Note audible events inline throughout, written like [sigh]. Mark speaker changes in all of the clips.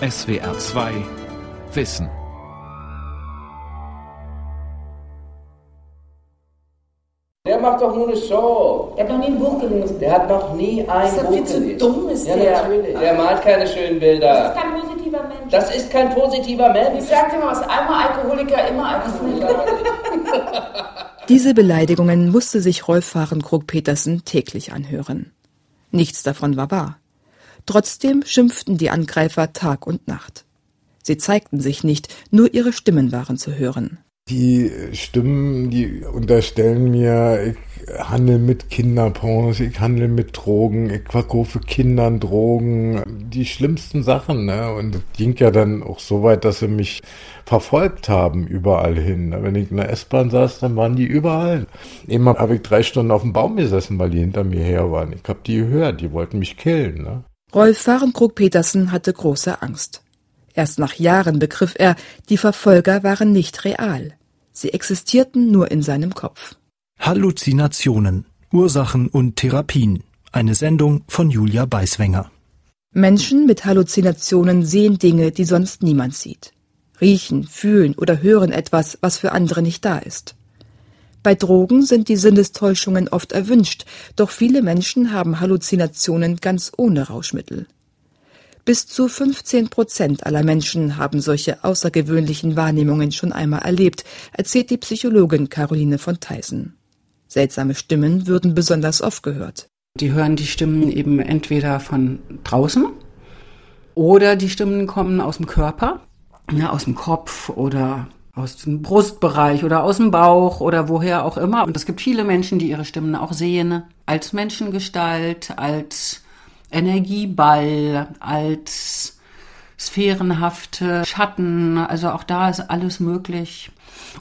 Speaker 1: SWR 2 Wissen.
Speaker 2: Der macht doch nur eine Show.
Speaker 3: Er hat noch nie ein Buch gelesen.
Speaker 2: Der hat noch nie ein
Speaker 3: Ist er
Speaker 2: Buch
Speaker 3: viel zu
Speaker 2: gelesen.
Speaker 3: dumm, ist
Speaker 2: ja,
Speaker 3: der?
Speaker 2: natürlich. Der malt keine schönen
Speaker 3: Das
Speaker 2: Bilder.
Speaker 3: ist kein positiver Mensch.
Speaker 2: Das ist kein positiver Mensch.
Speaker 3: ich sag dir mal was, einmal Alkoholiker, immer Alkoholiker. [laughs]
Speaker 4: Diese Beleidigungen musste sich Rolf Fahrenkrog-Petersen täglich anhören. Nichts davon war wahr. Trotzdem schimpften die Angreifer Tag und Nacht. Sie zeigten sich nicht, nur ihre Stimmen waren zu hören.
Speaker 5: Die Stimmen, die unterstellen mir, ich handle mit Kinderpornos, ich handle mit Drogen, ich verkaufe Kindern Drogen, die schlimmsten Sachen. Ne? Und es ging ja dann auch so weit, dass sie mich verfolgt haben überall hin. ne? Wenn ich in der S-Bahn saß, dann waren die überall. Eben habe ich drei Stunden auf dem Baum gesessen, weil die hinter mir her waren. Ich habe die gehört, die wollten mich killen. Ne?
Speaker 4: Rolf Fahrenkrog-Petersen hatte große Angst. Erst nach Jahren begriff er, die Verfolger waren nicht real. Sie existierten nur in seinem Kopf.
Speaker 6: Halluzinationen, Ursachen und Therapien. Eine Sendung von Julia Beiswenger.
Speaker 4: Menschen mit Halluzinationen sehen Dinge, die sonst niemand sieht. Riechen, fühlen oder hören etwas, was für andere nicht da ist. Bei Drogen sind die Sinnestäuschungen oft erwünscht, doch viele Menschen haben Halluzinationen ganz ohne Rauschmittel. Bis zu 15 Prozent aller Menschen haben solche außergewöhnlichen Wahrnehmungen schon einmal erlebt, erzählt die Psychologin Caroline von Theisen. Seltsame Stimmen würden besonders oft gehört.
Speaker 7: Die hören die Stimmen eben entweder von draußen oder die Stimmen kommen aus dem Körper, ja, aus dem Kopf oder aus dem Brustbereich oder aus dem Bauch oder woher auch immer. Und es gibt viele Menschen, die ihre Stimmen auch sehen als Menschengestalt, als Energieball, als sphärenhafte Schatten. Also auch da ist alles möglich.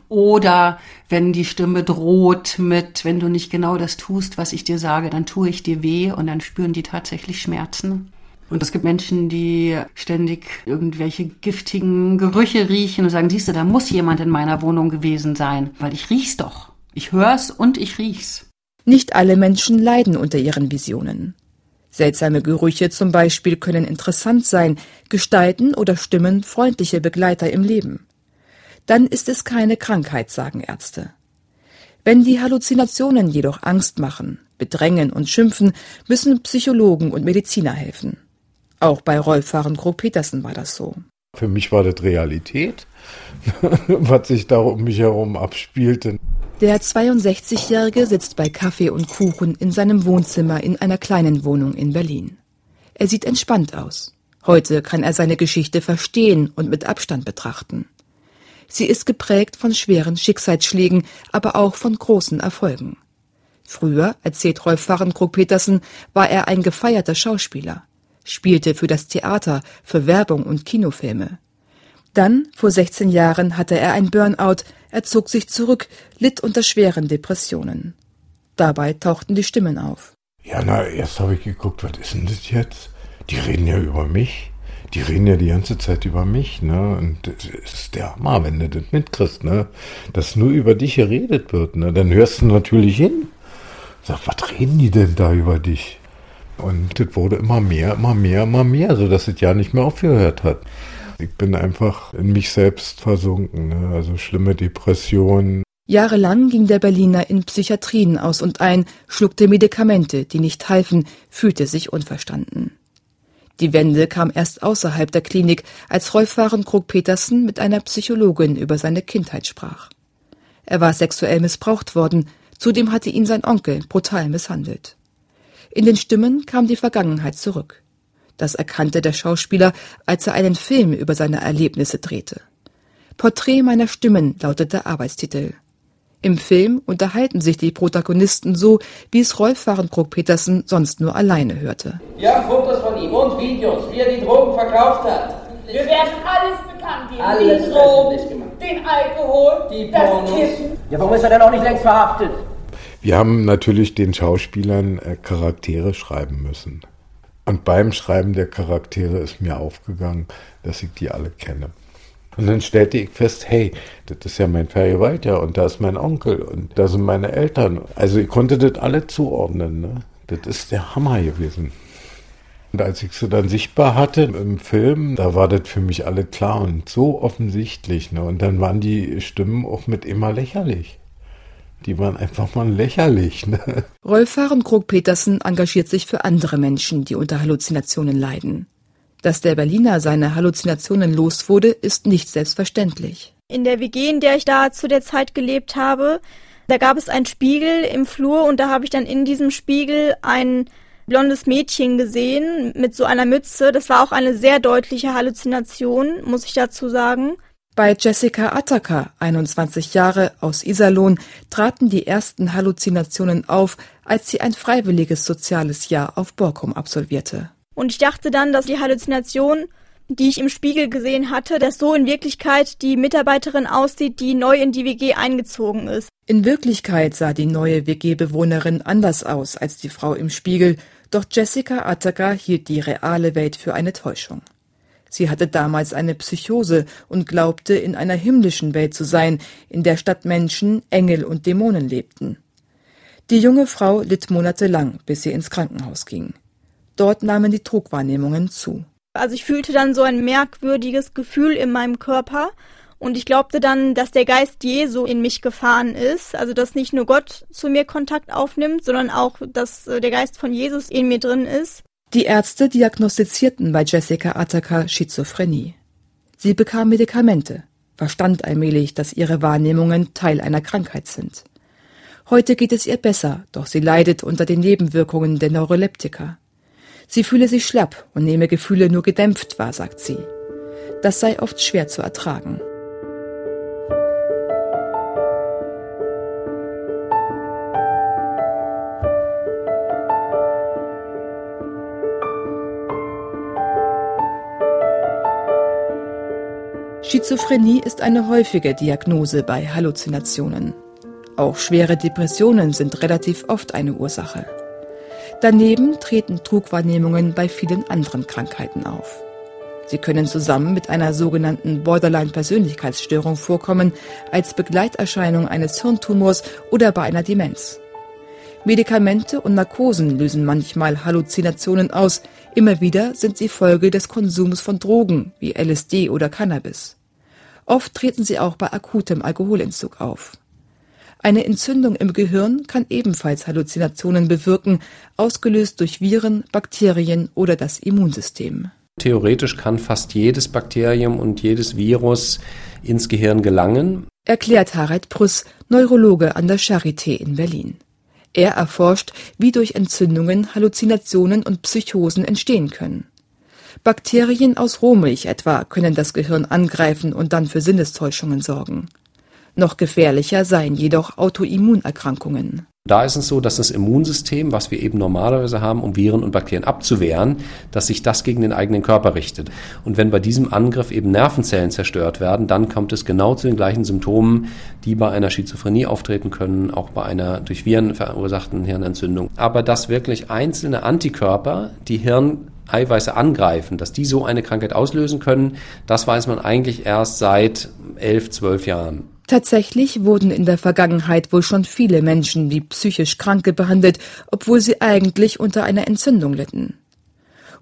Speaker 7: Oder wenn die Stimme droht mit, wenn du nicht genau das tust, was ich dir sage, dann tue ich dir weh und dann spüren die tatsächlich Schmerzen. Und es gibt Menschen, die ständig irgendwelche giftigen Gerüche riechen und sagen, siehst du, da muss jemand in meiner Wohnung gewesen sein, weil ich riech's doch. Ich hör's und ich riech's.
Speaker 4: Nicht alle Menschen leiden unter ihren Visionen. Seltsame Gerüche zum Beispiel können interessant sein, gestalten oder stimmen freundliche Begleiter im Leben. Dann ist es keine Krankheit, sagen Ärzte. Wenn die Halluzinationen jedoch Angst machen, bedrängen und schimpfen, müssen Psychologen und Mediziner helfen. Auch bei Rolf Fahrenkrog-Petersen war das so.
Speaker 5: Für mich war das Realität, [laughs] was sich da um mich herum abspielte.
Speaker 4: Der 62-Jährige sitzt bei Kaffee und Kuchen in seinem Wohnzimmer in einer kleinen Wohnung in Berlin. Er sieht entspannt aus. Heute kann er seine Geschichte verstehen und mit Abstand betrachten. Sie ist geprägt von schweren Schicksalsschlägen, aber auch von großen Erfolgen. Früher, erzählt Rolf Fahrenkrog-Petersen, war er ein gefeierter Schauspieler, spielte für das Theater, für Werbung und Kinofilme. Dann, vor 16 Jahren, hatte er ein Burnout, er zog sich zurück, litt unter schweren Depressionen. Dabei tauchten die Stimmen auf.
Speaker 5: Ja, na, erst habe ich geguckt, was ist denn das jetzt? Die reden ja über mich. Die reden ja die ganze Zeit über mich, ne? Und das ist der Hammer, wenn du das mitkriegst, ne? Dass nur über dich geredet wird, ne? Dann hörst du natürlich hin. Sag, was reden die denn da über dich? Und das wurde immer mehr, immer mehr, immer mehr, so dass es ja nicht mehr aufgehört hat. Ich bin einfach in mich selbst versunken, ne? Also schlimme Depressionen,
Speaker 4: Jahrelang ging der Berliner in Psychiatrien aus und ein, schluckte Medikamente, die nicht halfen, fühlte sich unverstanden. Die Wende kam erst außerhalb der Klinik, als Rolf Fahrenkrog-Petersen mit einer Psychologin über seine Kindheit sprach. Er war sexuell missbraucht worden, zudem hatte ihn sein Onkel brutal misshandelt. In den Stimmen kam die Vergangenheit zurück. Das erkannte der Schauspieler, als er einen Film über seine Erlebnisse drehte. Porträt meiner Stimmen lautet der Arbeitstitel. Im Film unterhalten sich die Protagonisten so, wie es Rolf Fahrenkrog-Petersen sonst nur alleine hörte.
Speaker 2: Wir haben Fotos von ihm und Videos, wie er die Drogen verkauft hat.
Speaker 3: Wir werden alles bekannt geben.
Speaker 2: Alles
Speaker 3: die Drogen, den Alkohol,
Speaker 2: Die
Speaker 3: das
Speaker 2: Pornos.
Speaker 3: Kiffen.
Speaker 8: Ja, warum ist er denn auch nicht längst verhaftet?
Speaker 5: Wir haben natürlich den Schauspielern äh, Charaktere schreiben müssen. Und beim Schreiben der Charaktere ist mir aufgegangen, dass ich die alle kenne. Und dann stellte ich fest, hey, das ist ja mein Vergewaltiger und da ist mein Onkel und da sind meine Eltern. Also ich konnte das alle zuordnen. Ne? Das ist der Hammer gewesen. Und als ich sie dann sichtbar hatte im Film, da war das für mich alle klar und so offensichtlich. Ne? Und dann waren die Stimmen auch mit immer lächerlich. Die waren einfach mal lächerlich. Ne?
Speaker 4: Rolf Krog-Petersen engagiert sich für andere Menschen, die unter Halluzinationen leiden. Dass der Berliner seine Halluzinationen los wurde, ist nicht selbstverständlich.
Speaker 9: In der WG, in der ich da zu der Zeit gelebt habe, da gab es einen Spiegel im Flur und da habe ich dann in diesem Spiegel ein blondes Mädchen gesehen mit so einer Mütze. Das war auch eine sehr deutliche Halluzination, muss ich dazu sagen.
Speaker 4: Bei Jessica Attacker, 21 Jahre aus Iserlohn, traten die ersten Halluzinationen auf, als sie ein freiwilliges soziales Jahr auf Borkum absolvierte.
Speaker 9: Und ich dachte dann, dass die Halluzination, die ich im Spiegel gesehen hatte, dass so in Wirklichkeit die Mitarbeiterin aussieht, die neu in die WG eingezogen ist.
Speaker 4: In Wirklichkeit sah die neue WG-Bewohnerin anders aus als die Frau im Spiegel doch Jessica Attacker hielt die reale Welt für eine Täuschung. Sie hatte damals eine Psychose und glaubte, in einer himmlischen Welt zu sein, in der statt Menschen Engel und Dämonen lebten. Die junge Frau litt monatelang, bis sie ins Krankenhaus ging. Dort nahmen die Trugwahrnehmungen zu.
Speaker 9: Also ich fühlte dann so ein merkwürdiges Gefühl in meinem Körper und ich glaubte dann, dass der Geist Jesu in mich gefahren ist. Also, dass nicht nur Gott zu mir Kontakt aufnimmt, sondern auch, dass äh, der Geist von Jesus in mir drin ist.
Speaker 4: Die Ärzte diagnostizierten bei Jessica Attacker Schizophrenie. Sie bekam Medikamente, verstand allmählich, dass ihre Wahrnehmungen Teil einer Krankheit sind. Heute geht es ihr besser, doch sie leidet unter den Nebenwirkungen der Neuroleptika. Sie fühle sich schlapp und nehme Gefühle nur gedämpft wahr, sagt sie. Das sei oft schwer zu ertragen. Schizophrenie ist eine häufige Diagnose bei Halluzinationen. Auch schwere Depressionen sind relativ oft eine Ursache. Daneben treten Trugwahrnehmungen bei vielen anderen Krankheiten auf. Sie können zusammen mit einer sogenannten Borderline-Persönlichkeitsstörung vorkommen, als Begleiterscheinung eines Hirntumors oder bei einer Demenz. Medikamente und Narkosen lösen manchmal Halluzinationen aus, immer wieder sind sie Folge des Konsums von Drogen wie LSD oder Cannabis. Oft treten sie auch bei akutem Alkoholentzug auf. Eine Entzündung im Gehirn kann ebenfalls Halluzinationen bewirken, ausgelöst durch Viren, Bakterien oder das Immunsystem.
Speaker 10: Theoretisch kann fast jedes Bakterium und jedes Virus ins Gehirn gelangen,
Speaker 4: erklärt Harald Prüss, Neurologe an der Charité in Berlin. Er erforscht, wie durch Entzündungen Halluzinationen und Psychosen entstehen können. Bakterien aus Rohmilch etwa können das Gehirn angreifen und dann für Sinnestäuschungen sorgen. Noch gefährlicher seien jedoch Autoimmunerkrankungen.
Speaker 10: Da ist es so, dass das Immunsystem, was wir eben normalerweise haben, um Viren und Bakterien abzuwehren, dass sich das gegen den eigenen Körper richtet. Und wenn bei diesem Angriff eben Nervenzellen zerstört werden, dann kommt es genau zu den gleichen Symptomen, die bei einer Schizophrenie auftreten können, auch bei einer durch Viren verursachten Hirnentzündung. Aber dass wirklich einzelne Antikörper die Hirneiweiße angreifen, dass die so eine Krankheit auslösen können, das weiß man eigentlich erst seit elf, zwölf Jahren.
Speaker 4: Tatsächlich wurden in der Vergangenheit wohl schon viele Menschen wie psychisch Kranke behandelt, obwohl sie eigentlich unter einer Entzündung litten.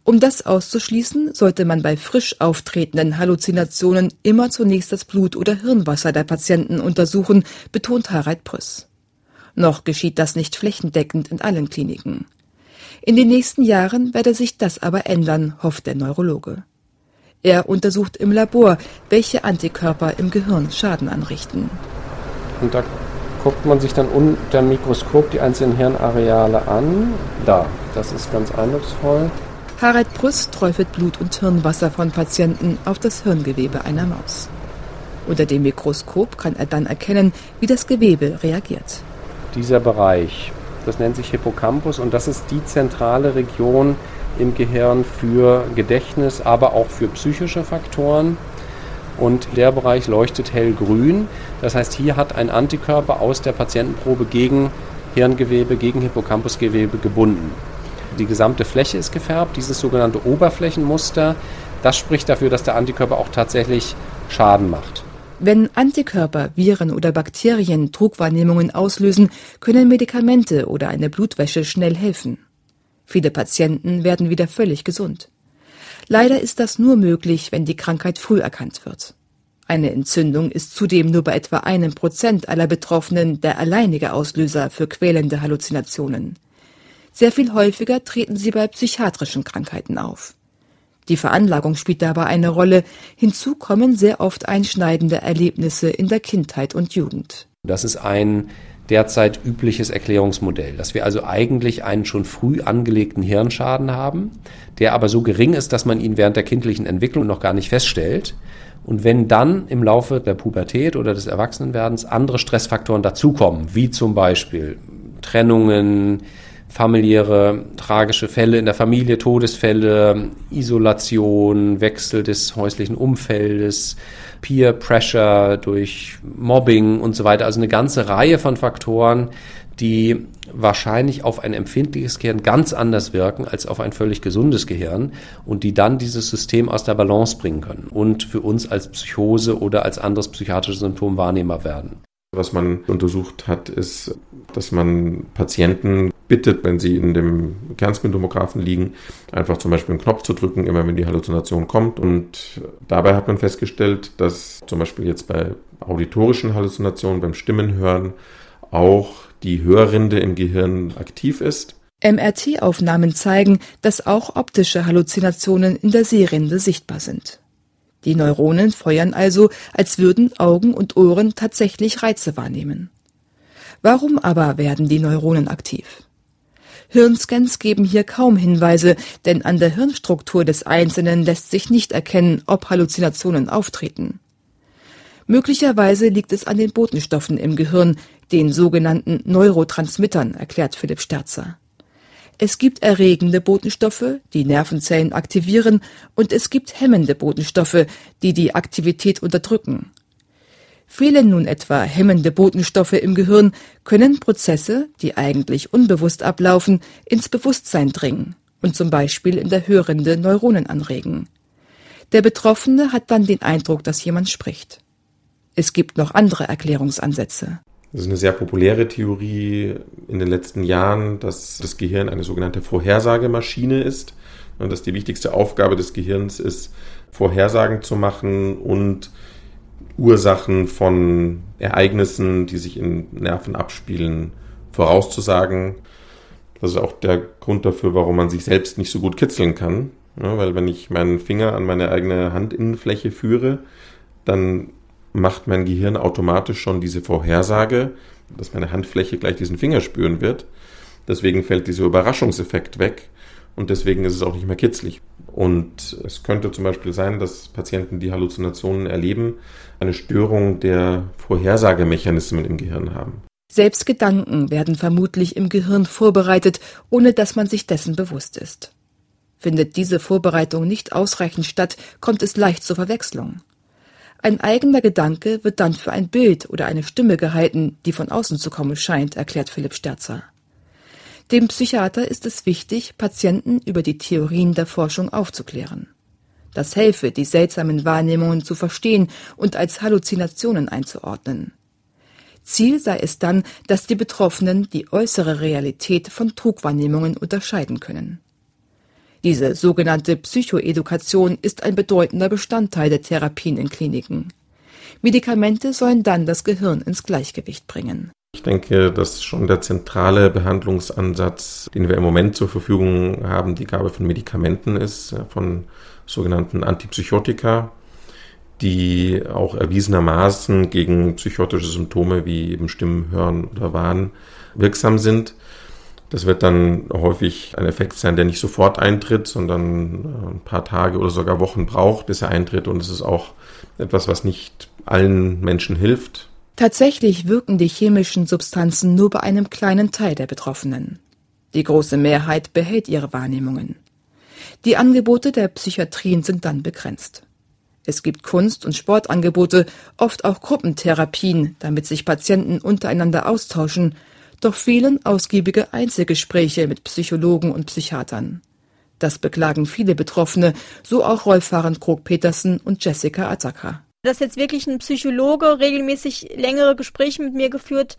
Speaker 4: Um das auszuschließen, sollte man bei frisch auftretenden Halluzinationen immer zunächst das Blut oder Hirnwasser der Patienten untersuchen, betont Harald Prüss. Noch geschieht das nicht flächendeckend in allen Kliniken. In den nächsten Jahren werde sich das aber ändern, hofft der Neurologe. Er untersucht im Labor, welche Antikörper im Gehirn Schaden anrichten.
Speaker 10: Und da guckt man sich dann unter dem Mikroskop die einzelnen Hirnareale an. Da, das ist ganz eindrucksvoll.
Speaker 4: Harald Prüss träufelt Blut und Hirnwasser von Patienten auf das Hirngewebe einer Maus. Unter dem Mikroskop kann er dann erkennen, wie das Gewebe reagiert.
Speaker 10: Dieser Bereich, das nennt sich Hippocampus und das ist die zentrale Region, im Gehirn für Gedächtnis, aber auch für psychische Faktoren. Und der Bereich leuchtet hellgrün. Das heißt, hier hat ein Antikörper aus der Patientenprobe gegen Hirngewebe, gegen Hippocampusgewebe gebunden. Die gesamte Fläche ist gefärbt, dieses sogenannte Oberflächenmuster. Das spricht dafür, dass der Antikörper auch tatsächlich Schaden macht.
Speaker 4: Wenn Antikörper, Viren oder Bakterien Trugwahrnehmungen auslösen, können Medikamente oder eine Blutwäsche schnell helfen. Viele Patienten werden wieder völlig gesund. Leider ist das nur möglich, wenn die Krankheit früh erkannt wird. Eine Entzündung ist zudem nur bei etwa einem Prozent aller Betroffenen der alleinige Auslöser für quälende Halluzinationen. Sehr viel häufiger treten sie bei psychiatrischen Krankheiten auf. Die Veranlagung spielt dabei eine Rolle. Hinzu kommen sehr oft einschneidende Erlebnisse in der Kindheit und Jugend.
Speaker 10: Das ist ein derzeit übliches Erklärungsmodell, dass wir also eigentlich einen schon früh angelegten Hirnschaden haben, der aber so gering ist, dass man ihn während der kindlichen Entwicklung noch gar nicht feststellt. Und wenn dann im Laufe der Pubertät oder des Erwachsenenwerdens andere Stressfaktoren dazukommen, wie zum Beispiel Trennungen, familiäre tragische Fälle in der Familie, Todesfälle, Isolation, Wechsel des häuslichen Umfeldes, Peer Pressure durch Mobbing und so weiter. Also eine ganze Reihe von Faktoren, die wahrscheinlich auf ein empfindliches Gehirn ganz anders wirken als auf ein völlig gesundes Gehirn und die dann dieses System aus der Balance bringen können und für uns als Psychose oder als anderes psychiatrisches Symptom wahrnehmbar werden.
Speaker 11: Was man untersucht hat, ist, dass man Patienten bittet, wenn sie in dem Kernspintomographen liegen, einfach zum Beispiel einen Knopf zu drücken, immer wenn die Halluzination kommt. Und dabei hat man festgestellt, dass zum Beispiel jetzt bei auditorischen Halluzinationen, beim Stimmenhören, auch die Hörrinde im Gehirn aktiv ist.
Speaker 4: MRT-Aufnahmen zeigen, dass auch optische Halluzinationen in der Sehrinde sichtbar sind. Die Neuronen feuern also, als würden Augen und Ohren tatsächlich Reize wahrnehmen. Warum aber werden die Neuronen aktiv? Hirnscans geben hier kaum Hinweise, denn an der Hirnstruktur des Einzelnen lässt sich nicht erkennen, ob Halluzinationen auftreten. Möglicherweise liegt es an den Botenstoffen im Gehirn, den sogenannten Neurotransmittern, erklärt Philipp Sterzer. Es gibt erregende Botenstoffe, die Nervenzellen aktivieren, und es gibt hemmende Botenstoffe, die die Aktivität unterdrücken. Fehlen nun etwa hemmende Botenstoffe im Gehirn, können Prozesse, die eigentlich unbewusst ablaufen, ins Bewusstsein dringen und zum Beispiel in der Hörrinde Neuronen anregen. Der Betroffene hat dann den Eindruck, dass jemand spricht. Es gibt noch andere Erklärungsansätze.
Speaker 11: Das ist eine sehr populäre Theorie in den letzten Jahren, dass das Gehirn eine sogenannte Vorhersagemaschine ist und dass die wichtigste Aufgabe des Gehirns ist, Vorhersagen zu machen und Ursachen von Ereignissen, die sich in Nerven abspielen, vorauszusagen. Das ist auch der Grund dafür, warum man sich selbst nicht so gut kitzeln kann. Ja, weil wenn ich meinen Finger an meine eigene Handinnenfläche führe, dann macht mein Gehirn automatisch schon diese Vorhersage, dass meine Handfläche gleich diesen Finger spüren wird. Deswegen fällt dieser Überraschungseffekt weg und deswegen ist es auch nicht mehr kitzlig. Und es könnte zum Beispiel sein, dass Patienten, die Halluzinationen erleben, eine Störung der Vorhersagemechanismen im Gehirn haben.
Speaker 4: Selbst Gedanken werden vermutlich im Gehirn vorbereitet, ohne dass man sich dessen bewusst ist. Findet diese Vorbereitung nicht ausreichend statt, kommt es leicht zur Verwechslung. Ein eigener Gedanke wird dann für ein Bild oder eine Stimme gehalten, die von außen zu kommen scheint, erklärt Philipp Sterzer. Dem Psychiater ist es wichtig, Patienten über die Theorien der Forschung aufzuklären. Das helfe, die seltsamen Wahrnehmungen zu verstehen und als Halluzinationen einzuordnen. Ziel sei es dann, dass die Betroffenen die äußere Realität von Trugwahrnehmungen unterscheiden können. Diese sogenannte Psychoedukation ist ein bedeutender Bestandteil der Therapien in Kliniken. Medikamente sollen dann das Gehirn ins Gleichgewicht bringen.
Speaker 11: Ich denke, dass schon der zentrale Behandlungsansatz, den wir im Moment zur Verfügung haben, die Gabe von Medikamenten ist, von sogenannten Antipsychotika, die auch erwiesenermaßen gegen psychotische Symptome wie eben Stimmen hören oder Wahn wirksam sind. Das wird dann häufig ein Effekt sein, der nicht sofort eintritt, sondern äh, ein paar Tage oder sogar Wochen braucht, bis er eintritt. Und es ist auch etwas, was nicht allen Menschen hilft.
Speaker 4: Tatsächlich wirken die chemischen Substanzen nur bei einem kleinen Teil der Betroffenen. Die große Mehrheit behält ihre Wahrnehmungen. Die Angebote der Psychiatrien sind dann begrenzt. Es gibt Kunst- und Sportangebote, oft auch Gruppentherapien, damit sich Patienten untereinander austauschen doch fehlen ausgiebige Einzelgespräche mit Psychologen und Psychiatern. Das beklagen viele Betroffene, so auch Rolf Krog-Petersen und Jessica Attacker.
Speaker 9: Dass jetzt wirklich ein Psychologe regelmäßig längere Gespräche mit mir geführt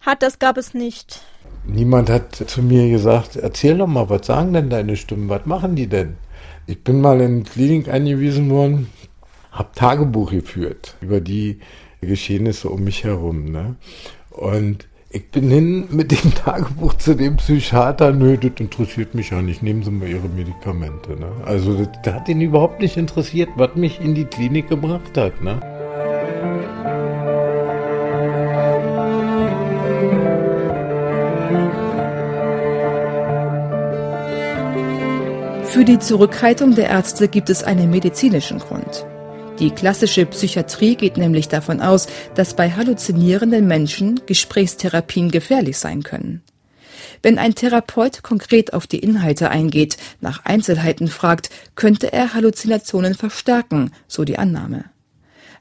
Speaker 9: hat, das gab es nicht.
Speaker 5: niemand hat zu mir gesagt, erzähl doch mal, was sagen denn deine Stimmen, was machen die denn? Ich bin mal in Klinik eingewiesen worden, habe Tagebuch geführt über die Geschehnisse um mich herum. Ne? Und ich bin hin mit dem [laughs] Tagebuch zu dem Psychiater, nö, das interessiert mich ja nicht, nehmen Sie mal Ihre Medikamente. Ne? Also das, das hat ihn überhaupt nicht interessiert, was mich in die Klinik gebracht hat. Ne?
Speaker 4: Für die Zurückhaltung der Ärzte gibt es einen medizinischen Grund. Die klassische Psychiatrie geht nämlich davon aus, dass bei halluzinierenden Menschen Gesprächstherapien gefährlich sein können. Wenn ein Therapeut konkret auf die Inhalte eingeht, nach Einzelheiten fragt, könnte er Halluzinationen verstärken, so die Annahme.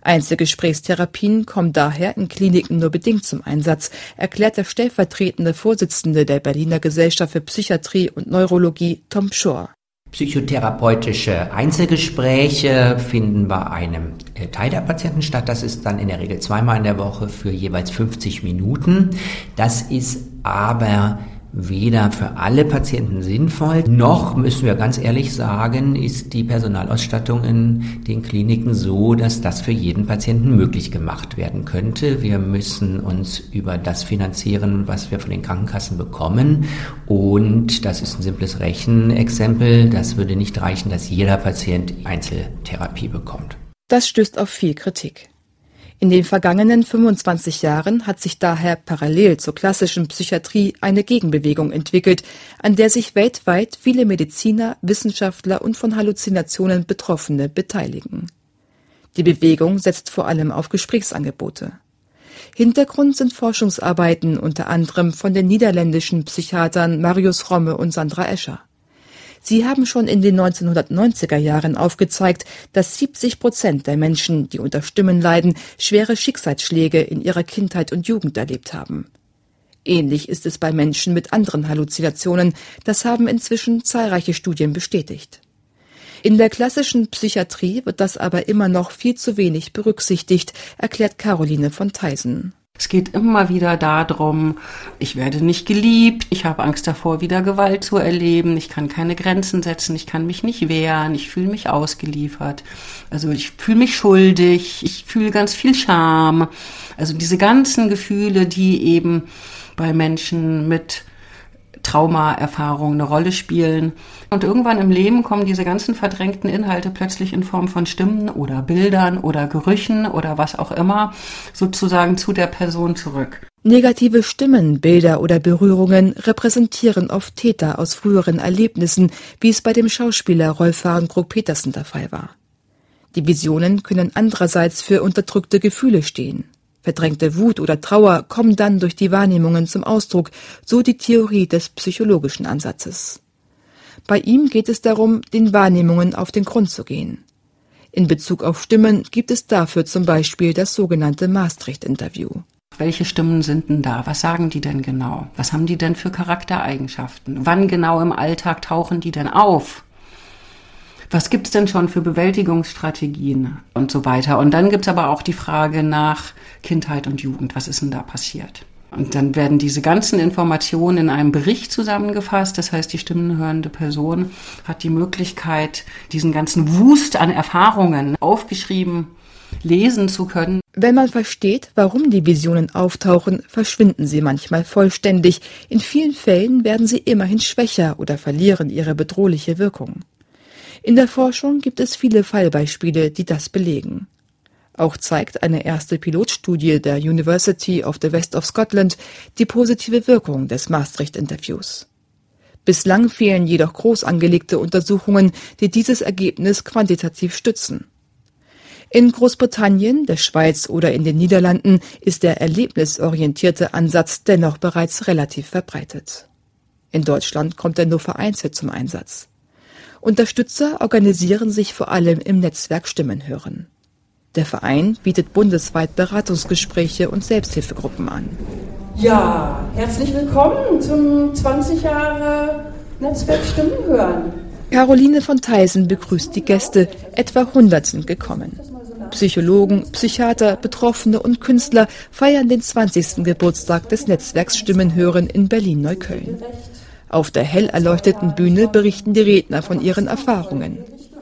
Speaker 4: Einzelgesprächstherapien kommen daher in Kliniken nur bedingt zum Einsatz, erklärt der stellvertretende Vorsitzende der Berliner Gesellschaft für Psychiatrie und Neurologie, Tom Shore.
Speaker 12: Psychotherapeutische Einzelgespräche finden bei einem äh, Teil der Patienten statt. Das ist dann in der Regel zweimal in der Woche für jeweils 50 Minuten. Das ist aber weder für alle Patienten sinnvoll, noch müssen wir ganz ehrlich sagen, ist die Personalausstattung in den Kliniken so, dass das für jeden Patienten möglich gemacht werden könnte. Wir müssen uns über das finanzieren, was wir von den Krankenkassen bekommen. Und das ist ein simples Rechenexempel. Das würde nicht reichen, dass jeder Patient Einzeltherapie bekommt.
Speaker 4: Das stößt auf viel Kritik. In den vergangenen 25 Jahren hat sich daher parallel zur klassischen Psychiatrie eine Gegenbewegung entwickelt, an der sich weltweit viele Mediziner, Wissenschaftler und von Halluzinationen Betroffene beteiligen. Die Bewegung setzt vor allem auf Gesprächsangebote. Hintergrund sind Forschungsarbeiten unter anderem von den niederländischen Psychiatern Marius Romme und Sandra Escher. Sie haben schon in den 1990er Jahren aufgezeigt, dass 70 Prozent der Menschen, die unter Stimmen leiden, schwere Schicksalsschläge in ihrer Kindheit und Jugend erlebt haben. Ähnlich ist es bei Menschen mit anderen Halluzinationen, das haben inzwischen zahlreiche Studien bestätigt. In der klassischen Psychiatrie wird das aber immer noch viel zu wenig berücksichtigt, erklärt Caroline von Theisen.
Speaker 7: Es geht immer wieder darum, ich werde nicht geliebt, ich habe Angst davor, wieder Gewalt zu erleben, ich kann keine Grenzen setzen, ich kann mich nicht wehren, ich fühle mich ausgeliefert. Also ich fühle mich schuldig, ich fühle ganz viel Scham. Also diese ganzen Gefühle, die eben bei Menschen mit Traumaerfahrungen eine Rolle spielen. Und irgendwann im Leben kommen diese ganzen verdrängten Inhalte plötzlich in Form von Stimmen oder Bildern oder Gerüchen oder was auch immer sozusagen zu der Person zurück.
Speaker 4: Negative Stimmen, Bilder oder Berührungen repräsentieren oft Täter aus früheren Erlebnissen, wie es bei dem Schauspieler Rolf Warenkrug-Petersen der Fall war. Die Visionen können andererseits für unterdrückte Gefühle stehen. Verdrängte Wut oder Trauer kommen dann durch die Wahrnehmungen zum Ausdruck, so die Theorie des psychologischen Ansatzes. Bei ihm geht es darum, den Wahrnehmungen auf den Grund zu gehen. In Bezug auf Stimmen gibt es dafür zum Beispiel das sogenannte Maastricht-Interview.
Speaker 7: Welche Stimmen sind denn da? Was sagen die denn genau? Was haben die denn für Charaktereigenschaften? Wann genau im Alltag tauchen die denn auf? Was gibt's denn schon für Bewältigungsstrategien und so weiter. Und dann gibt's aber auch die Frage nach Kindheit und Jugend. Was ist denn da passiert? Und dann werden diese ganzen Informationen in einem Bericht zusammengefasst. Das heißt, die stimmenhörende Person hat die Möglichkeit, diesen ganzen Wust an Erfahrungen aufgeschrieben lesen zu können.
Speaker 4: Wenn man versteht, warum die Visionen auftauchen, verschwinden sie manchmal vollständig. In vielen Fällen werden sie immerhin schwächer oder verlieren ihre bedrohliche Wirkung. In der Forschung gibt es viele Fallbeispiele, die das belegen. Auch zeigt eine erste Pilotstudie der University of the West of Scotland die positive Wirkung des Maastricht-Interviews. Bislang fehlen jedoch groß angelegte Untersuchungen, die dieses Ergebnis quantitativ stützen. In Großbritannien, der Schweiz oder in den Niederlanden ist der erlebnisorientierte Ansatz dennoch bereits relativ verbreitet. In Deutschland kommt er nur vereinzelt zum Einsatz. Unterstützer organisieren sich vor allem im Netzwerk Stimmenhören. Der Verein bietet bundesweit Beratungsgespräche und Selbsthilfegruppen an.
Speaker 8: Ja, herzlich willkommen zum 20 Jahre Netzwerk Stimmenhören.
Speaker 4: Caroline von Theisen begrüßt die Gäste, etwa 100 sind gekommen. Psychologen, Psychiater, Betroffene und Künstler feiern den 20. Geburtstag des Netzwerks Stimmenhören in Berlin-Neukölln. Auf der hell erleuchteten Bühne berichten die Redner von ihren Erfahrungen.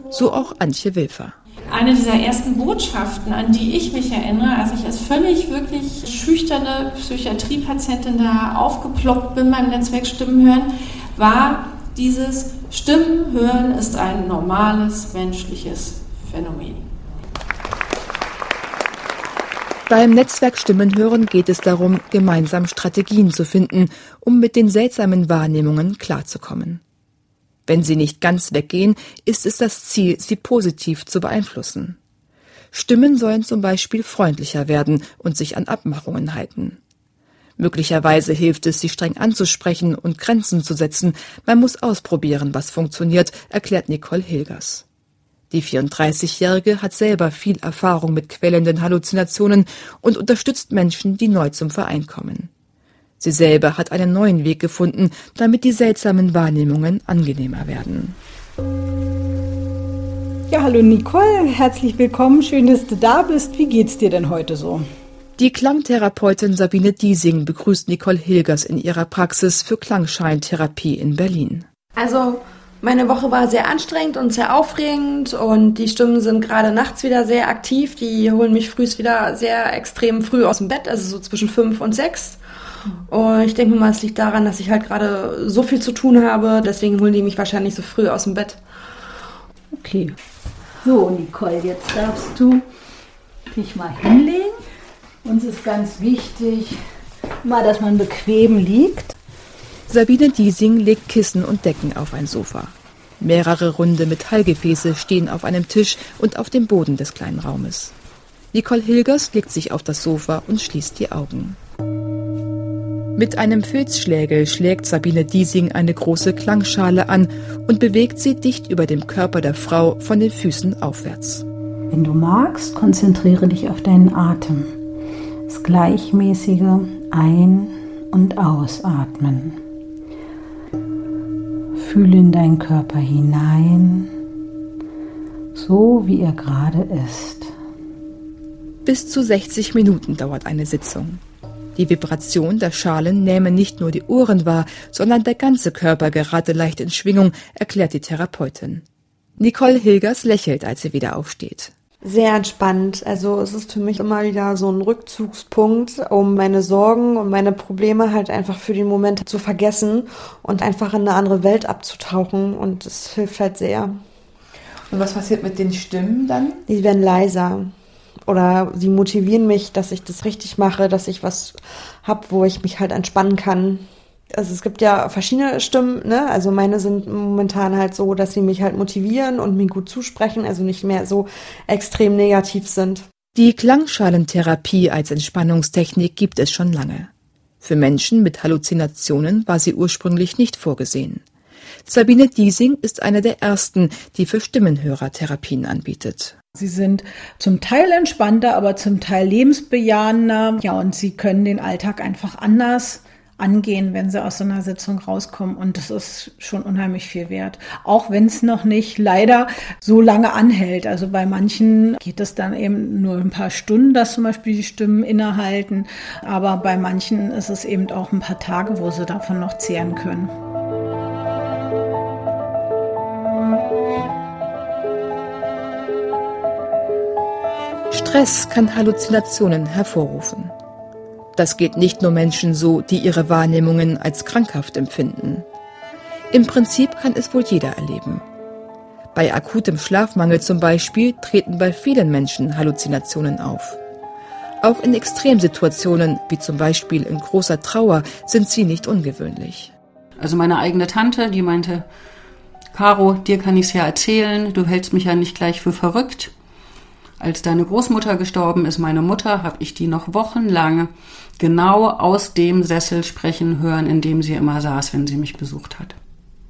Speaker 4: So auch Antje Wilfer.
Speaker 13: Eine dieser ersten Botschaften, an die ich mich erinnere, als ich als völlig wirklich schüchterne Psychiatriepatientin da aufgeploppt bin beim Netzwerk Stimmenhören, war dieses Stimmenhören ist ein normales menschliches Phänomen.
Speaker 4: Beim Netzwerk Stimmenhören geht es darum, gemeinsam Strategien zu finden, um mit den seltsamen Wahrnehmungen klarzukommen. Wenn sie nicht ganz weggehen, ist es das Ziel, sie positiv zu beeinflussen. Stimmen sollen zum Beispiel freundlicher werden und sich an Abmachungen halten. Möglicherweise hilft es, sie streng anzusprechen und Grenzen zu setzen. Man muss ausprobieren, was funktioniert, erklärt Nicole Hilgers. Die 34-Jährige hat selber viel Erfahrung mit quellenden Halluzinationen und unterstützt Menschen, die neu zum Verein kommen. Sie selber hat einen neuen Weg gefunden, damit die seltsamen Wahrnehmungen angenehmer werden.
Speaker 14: Ja, hallo Nicole, herzlich willkommen, schön, dass du da bist. Wie geht's dir denn heute so?
Speaker 4: Die Klangtherapeutin Sabine Diesing begrüßt Nicole Hilgers in ihrer Praxis für Klangscheintherapie in Berlin.
Speaker 15: Also meine Woche war sehr anstrengend und sehr aufregend und die Stimmen sind gerade nachts wieder sehr aktiv. Die holen mich frühst wieder sehr extrem früh aus dem Bett, also so zwischen fünf und sechs. Und ich denke mal, es liegt daran, dass ich halt gerade so viel zu tun habe. Deswegen holen die mich wahrscheinlich so früh aus dem Bett.
Speaker 14: Okay. So, Nicole, jetzt darfst du dich mal hinlegen. Uns ist ganz wichtig, mal, dass man bequem liegt.
Speaker 4: Sabine Diesing legt Kissen und Decken auf ein Sofa. Mehrere runde Metallgefäße stehen auf einem Tisch und auf dem Boden des kleinen Raumes. Nicole Hilgers legt sich auf das Sofa und schließt die Augen. Mit einem Filzschlägel schlägt Sabine Diesing eine große Klangschale an und bewegt sie dicht über dem Körper der Frau von den Füßen aufwärts.
Speaker 14: Wenn du magst, konzentriere dich auf deinen Atem. Das gleichmäßige Ein- und Ausatmen. Fühle in deinen Körper hinein, so wie er gerade ist.
Speaker 4: Bis zu 60 Minuten dauert eine Sitzung. Die Vibration der Schalen nähme nicht nur die Ohren wahr, sondern der ganze Körper gerate leicht in Schwingung, erklärt die Therapeutin. Nicole Hilgers lächelt, als sie wieder aufsteht.
Speaker 15: Sehr entspannt. Also es ist für mich immer wieder so ein Rückzugspunkt, um meine Sorgen und meine Probleme halt einfach für den Moment zu vergessen und einfach in eine andere Welt abzutauchen. Und es hilft halt sehr.
Speaker 3: Und was passiert mit den Stimmen dann?
Speaker 15: Die werden leiser. Oder sie motivieren mich, dass ich das richtig mache, dass ich was hab, wo ich mich halt entspannen kann also es gibt ja verschiedene Stimmen, ne? Also meine sind momentan halt so, dass sie mich halt motivieren und mir gut zusprechen, also nicht mehr so extrem negativ sind.
Speaker 4: Die Klangschalentherapie als Entspannungstechnik gibt es schon lange. Für Menschen mit Halluzinationen war sie ursprünglich nicht vorgesehen. Sabine Diesing ist eine der ersten, die für Stimmenhörer Therapien anbietet.
Speaker 14: Sie sind zum Teil entspannter, aber zum Teil lebensbejahender. Ja, und sie können den Alltag einfach anders angehen, wenn sie aus so einer Sitzung rauskommen. Und das ist schon unheimlich viel wert. Auch wenn es noch nicht leider so lange anhält. Also bei manchen geht es dann eben nur ein paar Stunden, dass zum Beispiel die Stimmen innehalten. Aber bei manchen ist es eben auch ein paar Tage, wo sie davon noch zehren können.
Speaker 4: Stress kann Halluzinationen hervorrufen. Das geht nicht nur Menschen so, die ihre Wahrnehmungen als krankhaft empfinden. Im Prinzip kann es wohl jeder erleben. Bei akutem Schlafmangel zum Beispiel treten bei vielen Menschen Halluzinationen auf. Auch in Extremsituationen, wie zum Beispiel in großer Trauer, sind sie nicht ungewöhnlich.
Speaker 7: Also meine eigene Tante, die meinte, Caro, dir kann ich's ja erzählen, du hältst mich ja nicht gleich für verrückt. Als deine Großmutter gestorben ist, meine Mutter, habe ich die noch wochenlang genau aus dem Sessel sprechen hören, in dem sie immer saß, wenn sie mich besucht hat.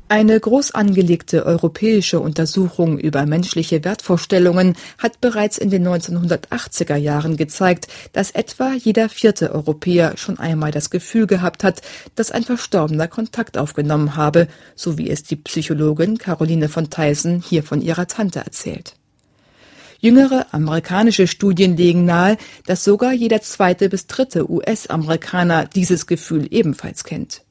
Speaker 4: Eine groß angelegte europäische Untersuchung über menschliche Wertvorstellungen hat bereits in den 1980er Jahren gezeigt, dass etwa jeder vierte Europäer schon einmal das Gefühl gehabt hat, dass ein Verstorbener Kontakt aufgenommen habe, so wie es die Psychologin Caroline von Theisen hier von ihrer Tante erzählt. Jüngere amerikanische Studien legen nahe, dass sogar jeder zweite bis dritte US-Amerikaner dieses Gefühl ebenfalls kennt.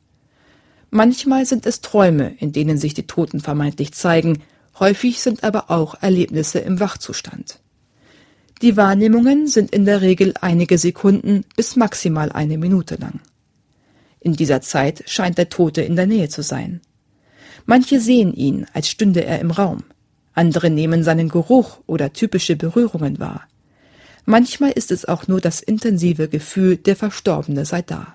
Speaker 4: Manchmal sind es Träume, in denen sich die Toten vermeintlich zeigen, häufig sind aber auch Erlebnisse im Wachzustand. Die Wahrnehmungen sind in der Regel einige Sekunden bis maximal eine Minute lang. In dieser Zeit scheint der Tote in der Nähe zu sein. Manche sehen ihn, als stünde er im Raum. Andere nehmen seinen Geruch oder typische Berührungen wahr. Manchmal ist es auch nur das intensive Gefühl, der Verstorbene sei da.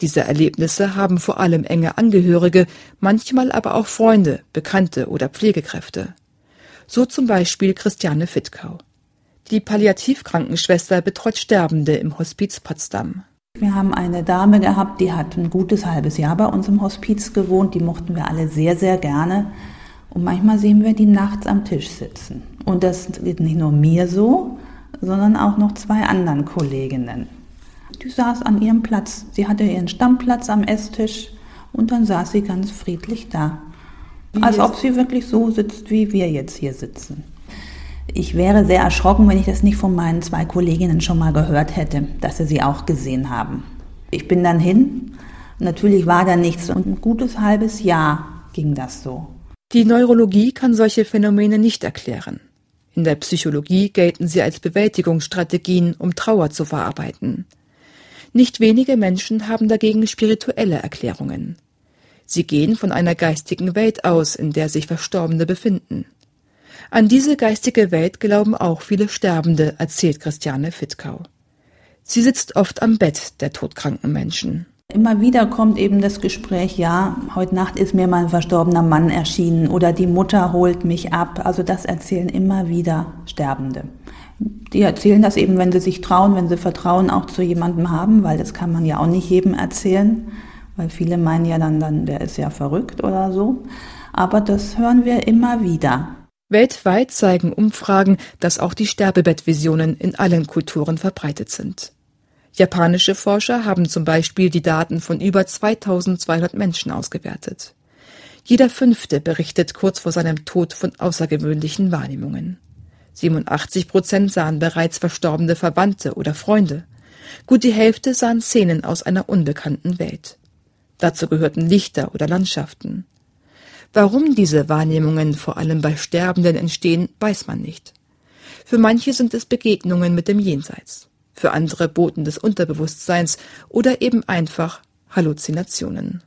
Speaker 4: Diese Erlebnisse haben vor allem enge Angehörige, manchmal aber auch Freunde, Bekannte oder Pflegekräfte. So zum Beispiel Christiane Fittkau. Die Palliativkrankenschwester betreut Sterbende im Hospiz Potsdam.
Speaker 16: Wir haben eine Dame gehabt, die hat ein gutes halbes Jahr bei uns im Hospiz gewohnt. Die mochten wir alle sehr, sehr gerne. Und manchmal sehen wir die nachts am Tisch sitzen. Und das geht nicht nur mir so, sondern auch noch zwei anderen Kolleginnen. Die saß an ihrem Platz. Sie hatte ihren Stammplatz am Esstisch und dann saß sie ganz friedlich da. Wie Als ob sie wirklich so sitzt, wie wir jetzt hier sitzen. Ich wäre sehr erschrocken, wenn ich das nicht von meinen zwei Kolleginnen schon mal gehört hätte, dass sie sie auch gesehen haben. Ich bin dann hin. Natürlich war da nichts und ein gutes halbes Jahr ging das so.
Speaker 4: Die Neurologie kann solche Phänomene nicht erklären. In der Psychologie gelten sie als Bewältigungsstrategien, um Trauer zu verarbeiten. Nicht wenige Menschen haben dagegen spirituelle Erklärungen. Sie gehen von einer geistigen Welt aus, in der sich Verstorbene befinden. An diese geistige Welt glauben auch viele Sterbende, erzählt Christiane Fittkau. Sie sitzt oft am Bett der todkranken Menschen.
Speaker 16: Immer wieder kommt eben das Gespräch, ja, heute Nacht ist mir mein verstorbener Mann erschienen oder die Mutter holt mich ab. Also das erzählen immer wieder Sterbende. Die erzählen das eben, wenn sie sich trauen, wenn sie Vertrauen auch zu jemandem haben, weil das kann man ja auch nicht jedem erzählen, weil viele meinen ja dann, dann der ist ja verrückt oder so. Aber das hören wir immer wieder.
Speaker 4: Weltweit zeigen Umfragen, dass auch die Sterbebettvisionen in allen Kulturen verbreitet sind. Japanische Forscher haben zum Beispiel die Daten von über 2200 Menschen ausgewertet. Jeder Fünfte berichtet kurz vor seinem Tod von außergewöhnlichen Wahrnehmungen. 87 Prozent sahen bereits verstorbene Verwandte oder Freunde. Gut die Hälfte sahen Szenen aus einer unbekannten Welt. Dazu gehörten Lichter oder Landschaften. Warum diese Wahrnehmungen vor allem bei Sterbenden entstehen, weiß man nicht. Für manche sind es Begegnungen mit dem Jenseits für andere Boten des Unterbewusstseins oder eben einfach Halluzinationen.